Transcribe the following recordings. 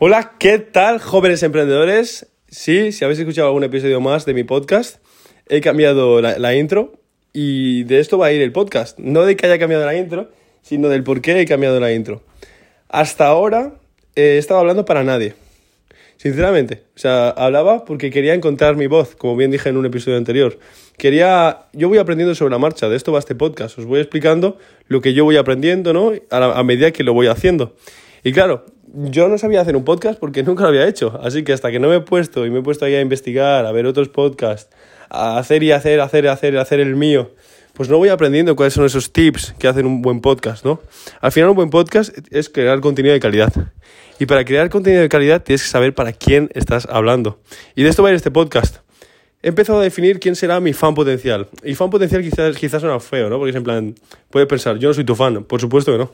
Hola, ¿qué tal, jóvenes emprendedores? Sí, si habéis escuchado algún episodio más de mi podcast, he cambiado la, intro y de esto va a ir el podcast. No de que haya cambiado la intro, sino del por qué he cambiado la intro. Hasta ahora eh, he estado hablando para nadie. Sinceramente, o sea, hablaba porque quería encontrar mi voz, como bien dije en un episodio anterior. Quería, yo voy aprendiendo sobre la marcha, de esto va este podcast, os voy explicando lo que yo voy aprendiendo, ¿no? A, a medida que lo voy haciendo. Y claro, yo no sabía hacer un podcast porque nunca lo había hecho. Así que hasta que no me he puesto y me he puesto ahí a investigar, a ver otros podcasts, a hacer y hacer, hacer, hacer, hacer el mío, pues no voy aprendiendo cuáles son esos tips que hacen un buen podcast, ¿no? Al final un buen podcast es crear contenido de calidad. Y para crear contenido de calidad tienes que saber para quién estás hablando. Y de esto va a ir este podcast. He empezado a definir quién será mi fan potencial. Y fan potencial quizás, quizás suena feo, ¿no? Porque es en plan, puedes pensar, yo no soy tu fan. Por supuesto que no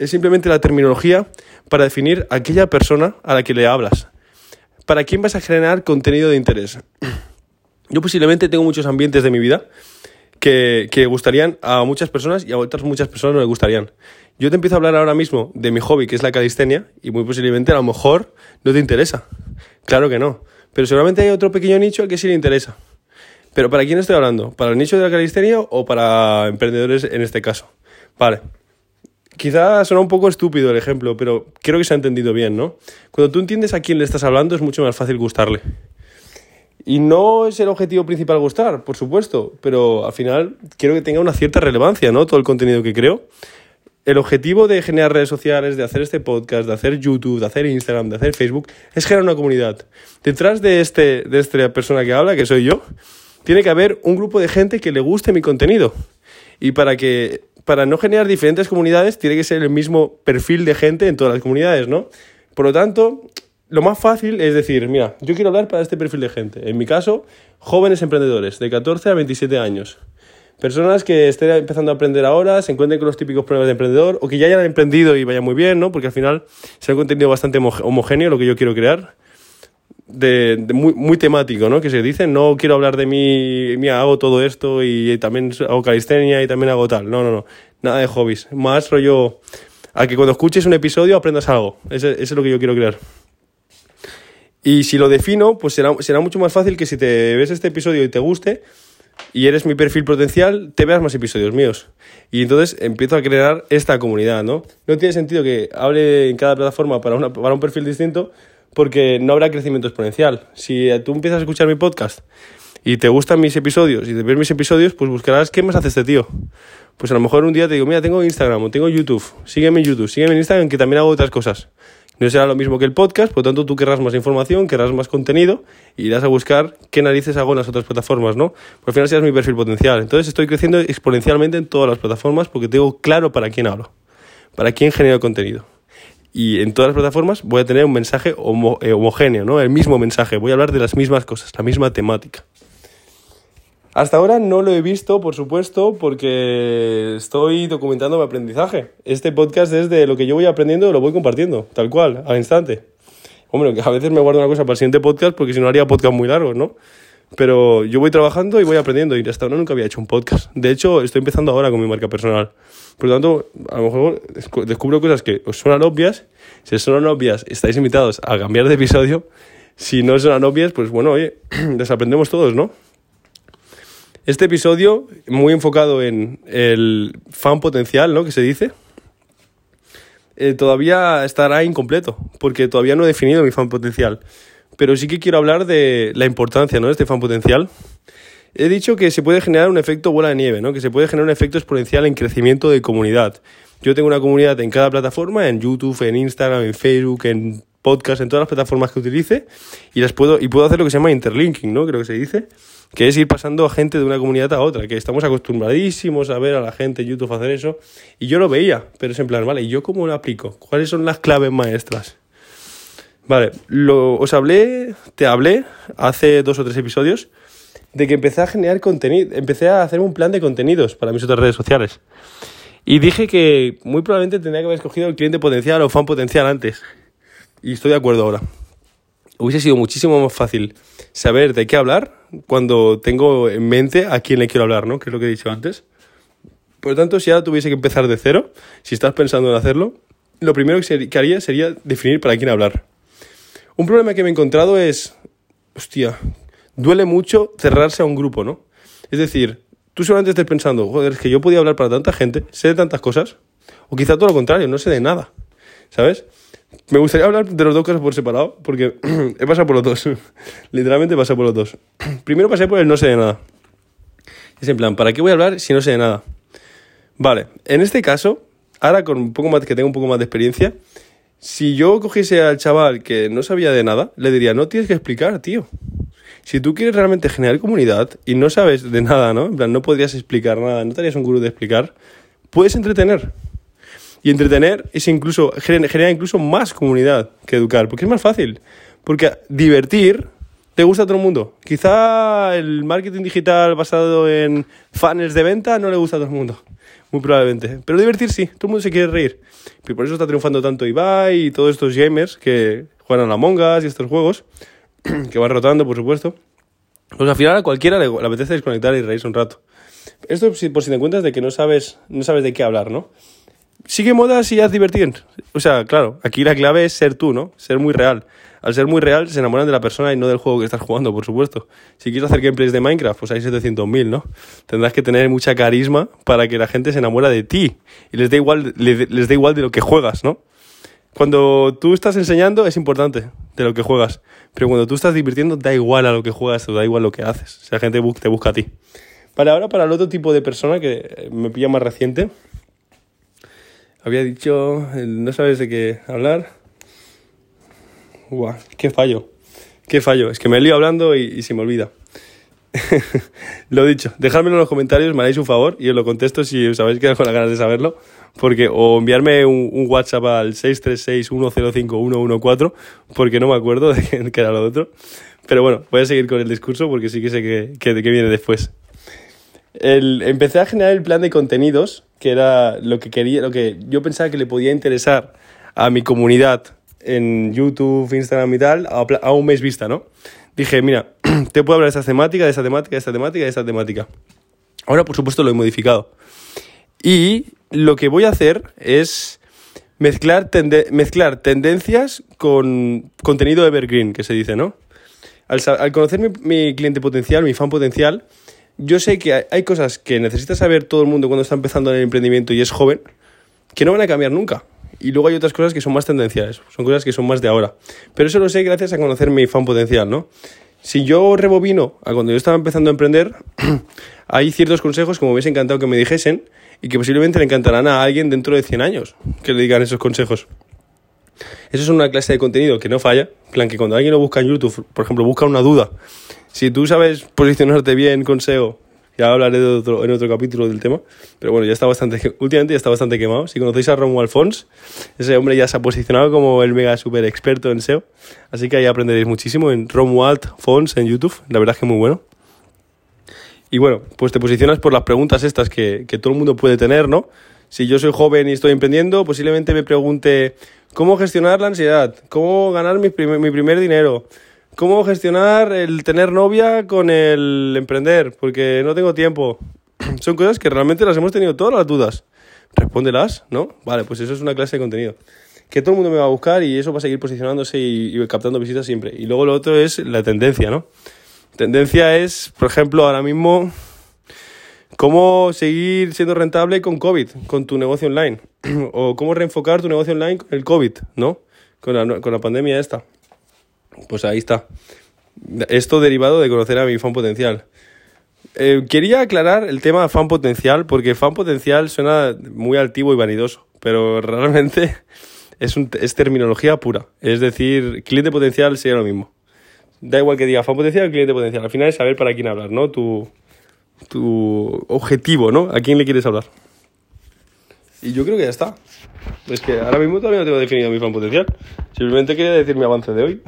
es simplemente la terminología para definir aquella persona a la que le hablas. ¿Para quién vas a generar contenido de interés? Yo posiblemente tengo muchos ambientes de mi vida que, que gustarían a muchas personas y a otras muchas personas no le gustarían. Yo te empiezo a hablar ahora mismo de mi hobby, que es la calistenia, y muy posiblemente a lo mejor no te interesa. Claro que no. Pero seguramente hay otro pequeño nicho al que sí le interesa. Pero ¿para quién estoy hablando? ¿Para el nicho de la calistenia o para emprendedores en este caso? Vale. Quizá suena un poco estúpido el ejemplo, pero creo que se ha entendido bien, ¿no? Cuando tú entiendes a quién le estás hablando es mucho más fácil gustarle. Y no es el objetivo principal gustar, por supuesto, pero al final quiero que tenga una cierta relevancia, ¿no? Todo el contenido que creo. El objetivo de generar redes sociales, de hacer este podcast, de hacer YouTube, de hacer Instagram, de hacer Facebook, es generar una comunidad. Detrás de, este, de esta persona que habla, que soy yo, tiene que haber un grupo de gente que le guste mi contenido. Y para que para no generar diferentes comunidades, tiene que ser el mismo perfil de gente en todas las comunidades, ¿no? Por lo tanto, lo más fácil es decir, mira, yo quiero hablar para este perfil de gente. En mi caso, jóvenes emprendedores de 14 a 27 años. Personas que estén empezando a aprender ahora, se encuentren con los típicos problemas de emprendedor o que ya hayan emprendido y vaya muy bien, ¿no? Porque al final será un contenido bastante homogéneo lo que yo quiero crear de, muy, muy, temático, ¿no? Que se dice, no quiero hablar de mí, mira, hago todo esto y también hago calistenia y también hago tal. No, no, no. Nada de hobbies. Más rollo a que cuando escuches un episodio aprendas algo. Ese, es lo que yo quiero crear. Y si lo defino, pues será, será mucho más fácil que si te ves este episodio y te guste y eres mi perfil potencial, te veas más episodios míos. Y entonces empiezo a crear esta comunidad, ¿no? No tiene sentido que hable en cada plataforma para, una, para un perfil distinto, porque no habrá crecimiento exponencial. Si tú empiezas a escuchar mi podcast y te gustan mis episodios y te ves mis episodios, pues buscarás qué más hace este tío. Pues a lo mejor un día te digo, mira, tengo Instagram o tengo YouTube, sígueme en YouTube, sígueme en Instagram que también hago otras cosas. No será lo mismo que el podcast, por lo tanto tú querrás más información, querrás más contenido y irás a buscar qué narices hago en las otras plataformas, ¿no? Por al final serás mi perfil potencial. Entonces estoy creciendo exponencialmente en todas las plataformas porque tengo claro para quién hablo, para quién genero contenido y en todas las plataformas voy a tener un mensaje eh, homogéneo, ¿no? El mismo mensaje, voy a hablar de las mismas cosas, la misma temática. Hasta ahora no lo he visto, por supuesto, porque estoy documentando mi aprendizaje. Este podcast es de lo que yo voy aprendiendo, lo voy compartiendo, tal cual, al instante. Hombre, a veces me guardo una cosa para el siguiente podcast porque si no haría podcast muy largos, ¿no? Pero yo voy trabajando y voy aprendiendo y hasta ahora nunca había hecho un podcast. De hecho, estoy empezando ahora con mi marca personal. Por lo tanto, a lo mejor descubro cosas que os suenan obvias. Si os suenan obvias, estáis invitados a cambiar de episodio. Si no suenan obvias, pues bueno, oye, desaprendemos todos, ¿no? Este episodio, muy enfocado en el fan potencial, ¿no? Que se dice. Eh, todavía estará incompleto, porque todavía no he definido mi fan potencial pero sí que quiero hablar de la importancia ¿no? de este fan potencial. He dicho que se puede generar un efecto bola de nieve, ¿no? que se puede generar un efecto exponencial en crecimiento de comunidad. Yo tengo una comunidad en cada plataforma, en YouTube, en Instagram, en Facebook, en podcast, en todas las plataformas que utilice, y las puedo, y puedo hacer lo que se llama interlinking, ¿no? Creo que se dice, que es ir pasando a gente de una comunidad a otra, que estamos acostumbradísimos a ver a la gente en YouTube hacer eso, y yo lo veía, pero es en plan, vale, ¿y yo cómo lo aplico? ¿Cuáles son las claves maestras? Vale, lo, os hablé, te hablé hace dos o tres episodios de que empecé a generar contenido, empecé a hacer un plan de contenidos para mis otras redes sociales. Y dije que muy probablemente tendría que haber escogido el cliente potencial o fan potencial antes. Y estoy de acuerdo ahora. Hubiese sido muchísimo más fácil saber de qué hablar cuando tengo en mente a quién le quiero hablar, ¿no? Que es lo que he dicho antes. Por lo tanto, si ahora tuviese que empezar de cero, si estás pensando en hacerlo, lo primero que haría sería definir para quién hablar. Un problema que me he encontrado es, hostia, duele mucho cerrarse a un grupo, ¿no? Es decir, tú solamente estés pensando, joder, es que yo podía hablar para tanta gente, sé de tantas cosas, o quizá todo lo contrario, no sé de nada, ¿sabes? Me gustaría hablar de los dos casos por separado, porque he pasado por los dos. Literalmente he pasado por los dos. Primero pasé por el no sé de nada. Es en plan, ¿para qué voy a hablar si no sé de nada? Vale, en este caso, ahora con un poco más que tengo un poco más de experiencia, si yo cogiese al chaval que no sabía de nada, le diría, no tienes que explicar, tío. Si tú quieres realmente generar comunidad y no sabes de nada, ¿no? En plan, no podrías explicar nada, no estarías un gurú de explicar, puedes entretener. Y entretener es incluso, genera incluso más comunidad que educar, porque es más fácil. Porque divertir te gusta todo el mundo. Quizá el marketing digital basado en fans de venta no le gusta a todo el mundo. Muy probablemente. Pero divertir sí, todo el mundo se quiere reír. Y por eso está triunfando tanto Ibai y todos estos gamers que juegan a la Mongas y estos juegos, que van rotando, por supuesto. Pues al final a cualquiera le, le apetece desconectar y reírse un rato. Esto por si te encuentras de que no sabes, no sabes de qué hablar, ¿no? Sigue modas y haz divertir. O sea, claro, aquí la clave es ser tú, ¿no? Ser muy real. Al ser muy real, se enamoran de la persona y no del juego que estás jugando, por supuesto. Si quieres hacer gameplays de Minecraft, pues hay 700.000, ¿no? Tendrás que tener mucha carisma para que la gente se enamore de ti y les dé igual, les, dé igual de lo que juegas, ¿no? Cuando tú estás enseñando es importante de lo que juegas, pero cuando tú estás divirtiendo da igual a lo que juegas o da igual lo que haces. O sea, la gente te busca a ti. Vale, ahora para el otro tipo de persona que me pilla más reciente, había dicho, no sabes de qué hablar. Guau, qué fallo. Qué fallo. Es que me lío hablando y, se me olvida. lo dicho, dejadmelo en los comentarios, me haréis un favor y os lo contesto si os habéis quedado con las ganas de saberlo. Porque, o enviarme un, WhatsApp al 636-105-114, porque no me acuerdo de qué, era lo otro. Pero bueno, voy a seguir con el discurso porque sí que sé que, que, que viene después. El, empecé a generar el plan de contenidos que era lo que quería, lo que yo pensaba que le podía interesar a mi comunidad en YouTube, Instagram y tal, a, un mes vista, ¿no? Dije, mira, te puedo hablar de esta temática, de esta temática, de esta temática, de esta temática. Ahora, por supuesto, lo he modificado. Y lo que voy a hacer es mezclar, mezclar tendencias con contenido evergreen, que se dice, ¿no? Al, al conocer mi, mi cliente potencial, mi fan potencial, yo sé que hay cosas que necesita saber todo el mundo cuando está empezando en el emprendimiento y es joven, que no van a cambiar nunca. Y luego hay otras cosas que son más tendenciales, son cosas que son más de ahora. Pero eso lo sé gracias a conocer mi fan potencial, ¿no? Si yo rebobino a cuando yo estaba empezando a emprender, hay ciertos consejos que me hubiese encantado que me dijesen y que posiblemente le encantarán a alguien dentro de 100 años que le digan esos consejos. Eso es una clase de contenido que no falla. Plan, que cuando alguien lo busca en YouTube, por ejemplo, busca una duda si tú sabes posicionarte bien con SEO, ya hablaré de otro, en otro capítulo del tema, pero bueno, ya está bastante, últimamente ya está bastante quemado. Si conocéis a Romuald Fons, ese hombre ya se ha posicionado como el mega super experto en SEO, así que ahí aprenderéis muchísimo en Romuald Fons en YouTube, la verdad es que muy bueno. Y bueno, pues te posicionas por las preguntas estas que, que todo el mundo puede tener, ¿no? Si yo soy joven y estoy emprendiendo, posiblemente me pregunte cómo gestionar la ansiedad, cómo ganar mi mi primer dinero, ¿Cómo gestionar el tener novia con el emprender? Porque no tengo tiempo. Son cosas que realmente las hemos tenido todas las dudas. Respóndelas, ¿no? Vale, pues eso es una clase de contenido. Que todo el mundo me va a buscar y eso va a seguir posicionándose y, captando visitas siempre. Y luego lo otro es la tendencia, ¿no? Tendencia es, por ejemplo, ahora mismo, cómo seguir siendo rentable con COVID, con tu negocio online. o cómo reenfocar tu negocio online con el COVID, ¿no? Con la, con la pandemia esta. Pues ahí está. Esto derivado de conocer a mi fan potencial. Eh, quería aclarar el tema fan potencial porque fan potencial suena muy altivo y vanidoso, pero realmente es, un, es terminología pura. Es decir, cliente potencial sería lo mismo. Da igual que diga fan potencial o cliente potencial. Al final es saber para quién hablar, ¿no? Tu, tu objetivo, ¿no? ¿A quién le quieres hablar? Y yo creo que ya está. Es que ahora mismo todavía no tengo definido mi fan potencial. Simplemente quería decir mi avance de hoy.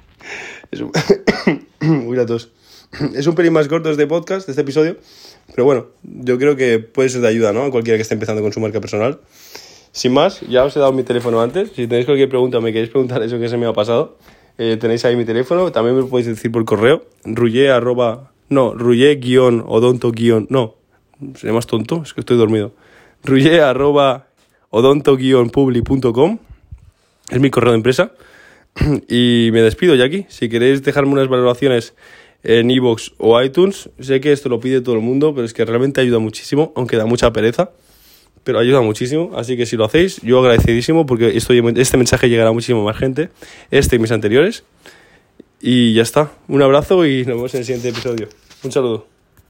es un... Es un pelín más corto este podcast, este episodio. Pero bueno, yo creo que puede ser de ayuda, ¿no? A cualquiera que esté empezando con su marca personal. Sin más, ya os he dado mi teléfono antes. Si tenéis cualquier pregunta, me queréis preguntar eso que se me ha pasado, eh, tenéis ahí mi teléfono. También me lo podéis decir por correo. Ruye arroba... No, ruye guion odonto guion... No, sería más tonto, es que estoy dormido. Ruye arroba odonto-publi.com. Es mi correo de empresa. Y me despido ya aquí. Si queréis dejarme unas valoraciones en iVoox o iTunes, sé que esto lo pide todo el mundo, pero es que realmente ayuda muchísimo, aunque da mucha pereza. Pero ayuda muchísimo, así que si lo hacéis, yo agradecidísimo porque estoy, este mensaje llegará a muchísima más gente, este y mis anteriores. Y ya está, un abrazo y nos vemos en el siguiente episodio. Un saludo.